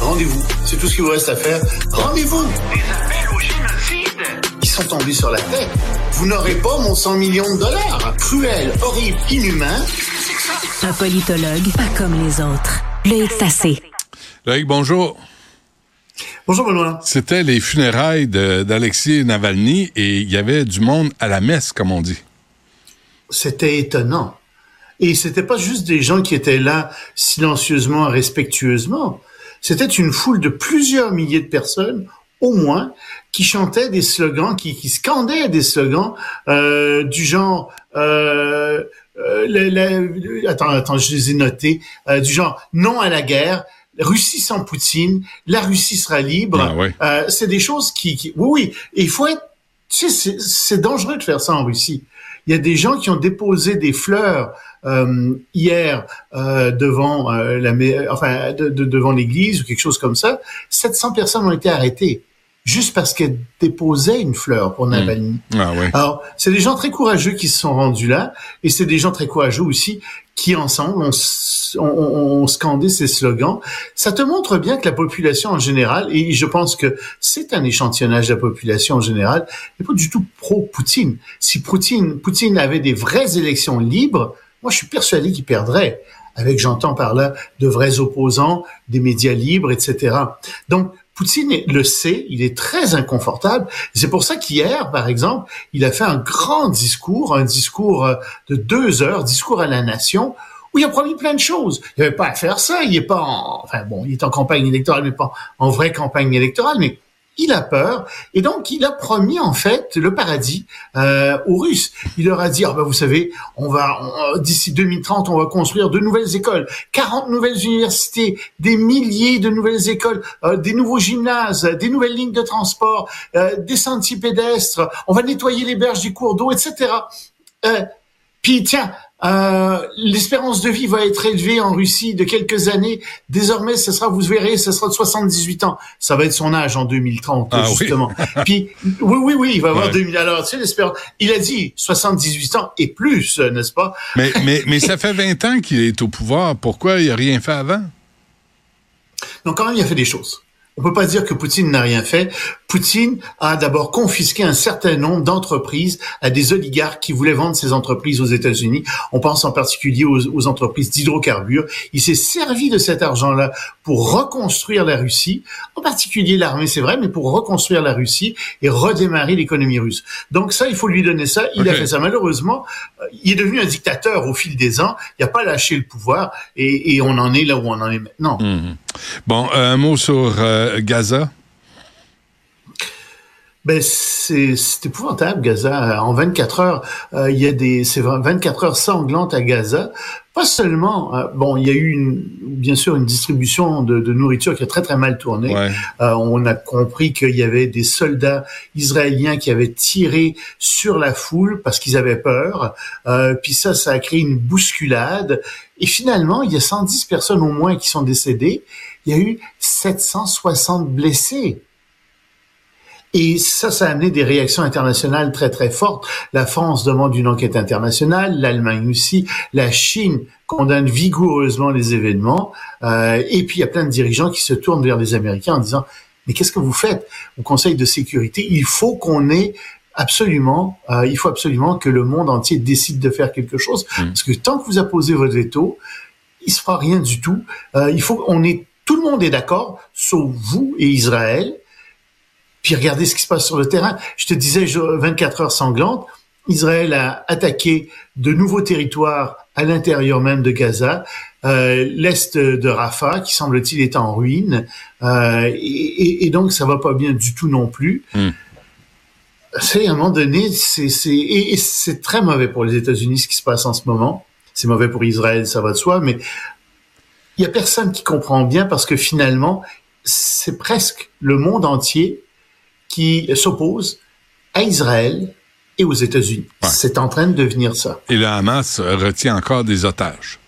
Rendez-vous. C'est tout ce qu'il vous reste à faire. Rendez-vous. Des appels au génocide. Ils sont tombés sur la tête. Vous n'aurez pas mon 100 millions de dollars. Cruel, horrible, inhumain. Un politologue pas comme les autres. Loïc Tassé. Loïc, bonjour. Bonjour Benoît. C'était les funérailles d'Alexis Navalny et il y avait du monde à la messe, comme on dit. C'était étonnant. Et c'était pas juste des gens qui étaient là silencieusement, respectueusement. C'était une foule de plusieurs milliers de personnes, au moins, qui chantaient des slogans, qui, qui scandaient des slogans euh, du genre. Euh, euh, attends, attends, je les ai notés. Euh, du genre non à la guerre, Russie sans Poutine, la Russie sera libre. Ah ouais. Euh, c'est des choses qui, qui, oui, oui. Il faut être, tu sais, c'est dangereux de faire ça en Russie. Il y a des gens qui ont déposé des fleurs hier euh, devant euh, la, enfin de, de, devant l'église ou quelque chose comme ça. 700 personnes ont été arrêtées juste parce qu'elles déposaient une fleur pour Navalny. Mmh. Ah ouais. Alors, c'est des gens très courageux qui se sont rendus là, et c'est des gens très courageux aussi qui, ensemble, ont, ont, ont, scandé ces slogans. Ça te montre bien que la population en général, et je pense que c'est un échantillonnage de la population en général, n'est pas du tout pro-Poutine. Si Poutine, Poutine avait des vraies élections libres, moi, je suis persuadé qu'il perdrait avec, j'entends par là, de vrais opposants, des médias libres, etc. Donc, Poutine le sait, il est très inconfortable. C'est pour ça qu'hier, par exemple, il a fait un grand discours, un discours euh, de deux heures, discours à la nation, où il a promis plein de choses. Il n'avait pas à faire ça. Il est pas en, enfin bon, il est en campagne électorale, mais pas en vraie campagne électorale, mais il a peur et donc il a promis en fait le paradis euh, aux Russes. Il leur a dit ah ben, vous savez on va d'ici 2030 on va construire de nouvelles écoles, 40 nouvelles universités, des milliers de nouvelles écoles, euh, des nouveaux gymnases, des nouvelles lignes de transport, euh, des sentiers pédestres, on va nettoyer les berges du cours d'eau, etc. Euh, puis tiens, euh, l'espérance de vie va être élevée en Russie de quelques années. Désormais, ce sera, vous verrez, ce sera de 78 ans. Ça va être son âge en 2030, ah, justement. Oui. Puis, oui, oui, oui, il va avoir ouais. 2000. Alors, tu sais, l'espérance. Il a dit 78 ans et plus, n'est-ce pas? Mais, mais, mais ça fait 20 ans qu'il est au pouvoir. Pourquoi il a rien fait avant? Donc, quand même, il a fait des choses. On peut pas dire que Poutine n'a rien fait. Poutine a d'abord confisqué un certain nombre d'entreprises à des oligarques qui voulaient vendre ces entreprises aux États-Unis. On pense en particulier aux, aux entreprises d'hydrocarbures. Il s'est servi de cet argent-là pour reconstruire la Russie, en particulier l'armée, c'est vrai, mais pour reconstruire la Russie et redémarrer l'économie russe. Donc ça, il faut lui donner ça. Il okay. a fait ça. Malheureusement, il est devenu un dictateur au fil des ans. Il n'a pas lâché le pouvoir et, et, on en est là où on en est maintenant. Mmh. Bon, un mot sur euh, Gaza. Ben c'est épouvantable Gaza. En 24 heures, euh, il y a des c'est 24 heures sanglantes à Gaza. Pas seulement, euh, bon, il y a eu une, bien sûr une distribution de, de, nourriture qui a très très mal tourné. Ouais. Euh, on a compris qu'il y avait des soldats israéliens qui avaient tiré sur la foule parce qu'ils avaient peur. Puis ça, ça a créé une bousculade. Et finalement, il y a 110 personnes au moins qui sont décédées. Il y a eu 760 blessés. Et ça, ça a amené des réactions internationales très, très fortes. La France demande une enquête internationale, l'Allemagne aussi, la Chine condamne vigoureusement les événements. Euh, et puis, il y a plein de dirigeants qui se tournent vers les Américains en disant, mais qu'est-ce que vous faites au Conseil de sécurité? Il faut qu'on ait absolument, euh, il faut absolument que le monde entier décide de faire quelque chose. Mmh. Parce que tant que vous apposez votre veto, il se fera rien du tout. Euh, il faut qu'on ait, tout le monde est d'accord, sauf vous et Israël. Puis regardez ce qui se passe sur le terrain. Je te disais 24 heures sanglantes. Israël a attaqué de nouveaux territoires à l'intérieur même de Gaza, euh, l'est de Rafah, qui semble-t-il est en ruine, euh, et, et, donc ça va pas bien du tout non plus. Mm. C'est à un moment donné, c'est très mauvais pour les États-Unis ce qui se passe en ce moment. C'est mauvais pour Israël, ça va de soi, mais il y a personne qui comprend bien parce que finalement, c'est presque le monde entier qui s'oppose à Israël et aux États-Unis. Ouais. C'est en train de devenir ça. Et le Hamas retient encore des otages.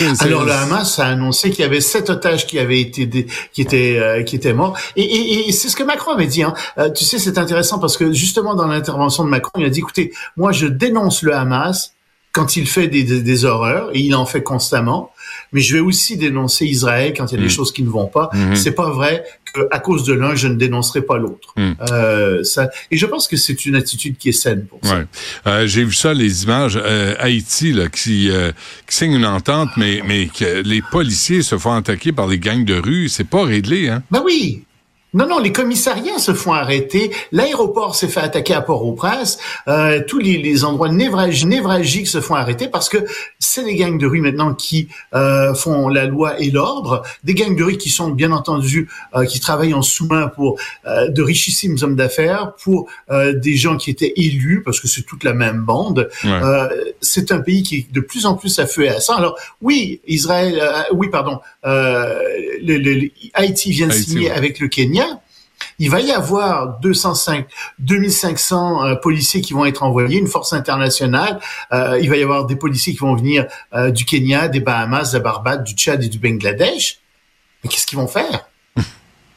Alors le Hamas a annoncé qu'il y avait sept otages qui avaient été dé... qui étaient euh, qui étaient morts et, et, et c'est ce que Macron avait dit. Hein. Euh, tu sais, c'est intéressant parce que justement dans l'intervention de Macron, il a dit écoutez, moi je dénonce le Hamas, quand il fait des, des, horreurs, et il en fait constamment. Mais je vais aussi dénoncer Israël quand il y a des mm. choses qui ne vont pas. Mm-hmm. C'est pas vrai à cause de l'un, je ne dénoncerai pas l'autre. Mm. Euh, ça, et je pense que c'est une attitude qui est saine pour ça. Euh, J'ai vu ça, les images euh, Haïti là, qui, euh, qui signe une entente, mais mais que les policiers se font attaquer par les gangs de rue, c'est pas réglé, hein? Ben oui, non, non, les commissariats se font arrêter. L'aéroport s'est fait attaquer à Port-au-Prince. Euh, tous les, les endroits névralgiques se font arrêter parce que c'est les gangs de rue maintenant qui euh, font la loi et l'ordre. Des gangs de rue qui sont bien entendu euh, qui travaillent en sous-main pour euh, de richissimes hommes d'affaires, pour euh, des gens qui étaient élus parce que c'est toute la même bande. c'est un pays qui est de plus en plus à feu et à sang. Alors oui, Israël, oui pardon, le, le, Haïti vient de signer avec le Kenya il va y avoir 205, 2500 euh, policiers qui vont être envoyés, une force internationale. Euh, il va y avoir des policiers qui vont venir euh, du Kenya, des Bahamas, de la Barbade, du Tchad et du Bangladesh. Mais qu'est-ce qu'ils vont faire?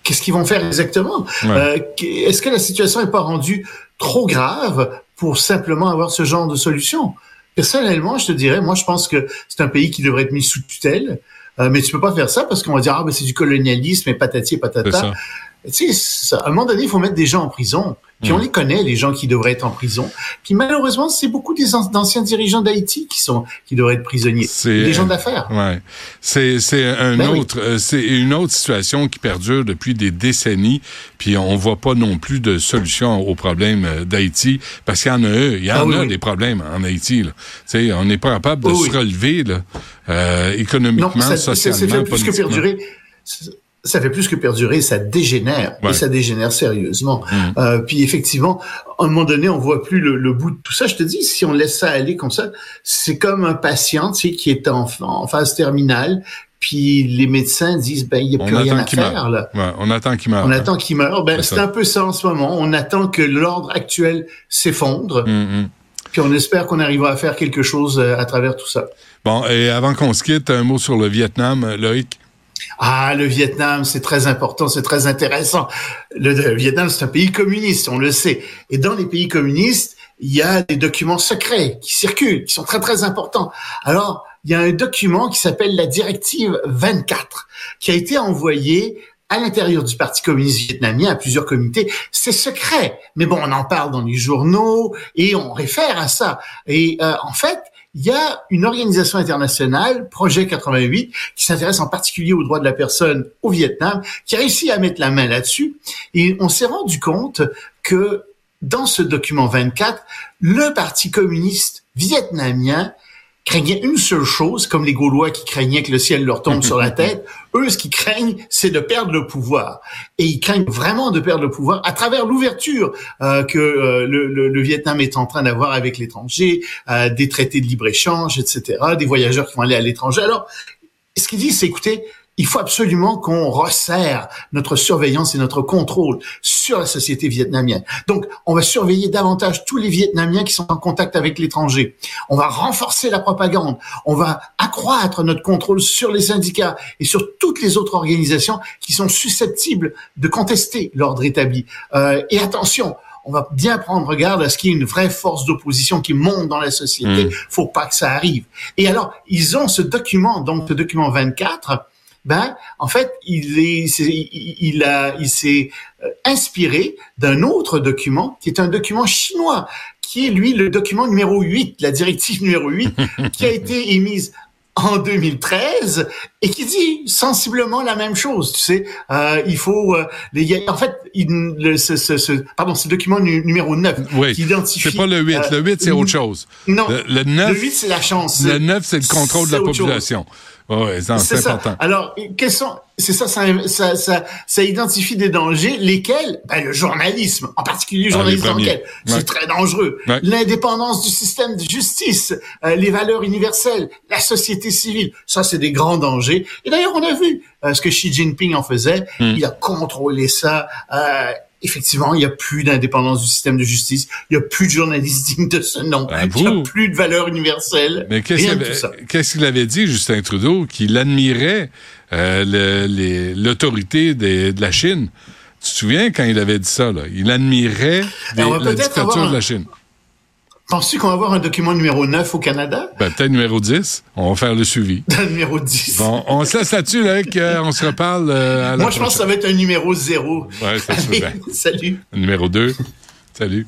Qu'est-ce qu'ils vont faire exactement? Est-ce que la situation n'est pas rendue trop grave pour simplement avoir ce genre de solution? Personnellement, je te dirais, moi, je pense que c'est un pays qui devrait être mis sous tutelle. mais tu peux pas faire ça parce qu'on va dire ah ben c'est du colonialisme et patati et patata tu sais, à un moment donné, il faut mettre des gens en prison. Puis on mm. les connaît, les gens qui devraient être en prison. Puis malheureusement, c'est beaucoup des anciens dirigeants d'Haïti qui sont qui devraient être prisonniers, des gens d'affaires. Ouais, c'est c'est un ben autre, euh, c'est une autre situation qui perdure depuis des décennies. Puis on voit pas non plus de solution aux problèmes euh, d'Haïti parce qu'il y en a eux, il y en ah a des problèmes en Haïti. Tu sais, on n'est pas capable de oh se relever là, euh, économiquement, non, ça, socialement, ça fait plus que perdurer ça fait plus que perdurer, ça dégénère et ça dégénère sérieusement. Mm. Euh, puis effectivement, à un moment donné, on voit plus le, bout de tout ça. Je te dis, si on laisse ça aller comme ça, c'est comme un patient, tu sais, qui est en, en phase terminale, puis les médecins disent ben il n'y a plus rien à faire là. on attend qu'il meure. On attend qu'il meure. Ben c'est un peu ça en ce moment. On attend que l'ordre actuel s'effondre. Mm, mm. Puis on espère qu'on arrivera à faire quelque chose euh, à travers tout ça. Bon, et avant qu'on se quitte, un mot sur le Vietnam, Loïc. Ah, le Vietnam, c'est très important, c'est très intéressant. Le, Vietnam, c'est un pays communiste, on le sait. Et dans les pays communistes, il y a des documents secrets qui circulent, qui sont très très importants. Alors, il y a un document qui s'appelle la directive 24, qui a été envoyé à l'intérieur du Parti communiste vietnamien à plusieurs comités. C'est secret, mais bon, on en parle dans les journaux et on réfère à ça. Et euh, en fait, il y a une organisation internationale, Projet 88, qui s'intéresse en particulier aux droits de la personne au Vietnam, qui a réussi à mettre la main là-dessus. Et on s'est rendu compte que dans ce document 24, le Parti communiste vietnamien craignaient une seule chose, comme les Gaulois qui craignaient que le ciel leur tombe sur la tête. Eux, ce qu'ils craignent, c'est de perdre le pouvoir. Et ils craignent vraiment de perdre le pouvoir à travers l'ouverture euh, que euh, le, le, Vietnam est en train d'avoir avec l'étranger, euh, des traités de libre-échange, etc., des voyageurs qui vont aller à l'étranger. Alors, ce qu'ils disent, c'est écoutez, il faut absolument qu'on resserre notre surveillance et notre contrôle sur la société vietnamienne. Donc, on va surveiller davantage tous les Vietnamiens qui sont en contact avec l'étranger. On va renforcer la propagande. On va accroître notre contrôle sur les syndicats et sur toutes les autres organisations qui sont susceptibles de contester l'ordre établi. Euh, et attention, on va bien prendre garde à ce qu'il y ait une vraie force d'opposition qui monte dans la société. Mm. Faut pas que ça arrive. Et alors, ils ont ce document, donc ce document 24, ben en fait il est il, a il s'est euh, inspiré d'un autre document qui est un document chinois qui est lui le document numéro 8 la directive numéro 8 qui a été émise en 2013 et qui dit sensiblement la même chose. Tu sais, euh, il faut euh, les, en fait, il, le, ce, ce, ce, pardon, c'est le document numéro 9 oui, qui identifie. C'est pas le 8, le 8 c'est autre chose. Non, le, 9, le 8 c'est la chance. Le 9 c'est le contrôle de la population. C'est important. Alors, quels sont c'est ça ça, ça, ça, ça, identifie des dangers, lesquels ben, Le journalisme, en particulier le ah, journalisme d'enquête, c'est très dangereux. L'indépendance du système de justice, euh, les valeurs universelles, la société civile, ça c'est des grands dangers. Et d'ailleurs, on a vu euh, ce que Xi Jinping en faisait. Hmm. Il a contrôlé ça. Euh, effectivement, il n'y a plus d'indépendance du système de justice, il n'y a plus de journalistes dignes de ce nom, ah, il n'y a plus de valeurs universelles. Mais qu'est-ce qu'il avait dit, Justin Trudeau, qu'il admirait euh, l'autorité de, la Chine? Tu te souviens quand il avait dit ça? Là? Il admirait la dictature de la Chine. Penses-tu qu'on va avoir un document numéro 9 au Canada? Ben, peut-être numéro 10. On va faire le suivi. numéro 10. Bon, on se laisse là-dessus, là, on se reparle euh, à Moi, je pense que ça va être un numéro 0. Ouais, ça se fait Salut. Numéro 2. Salut.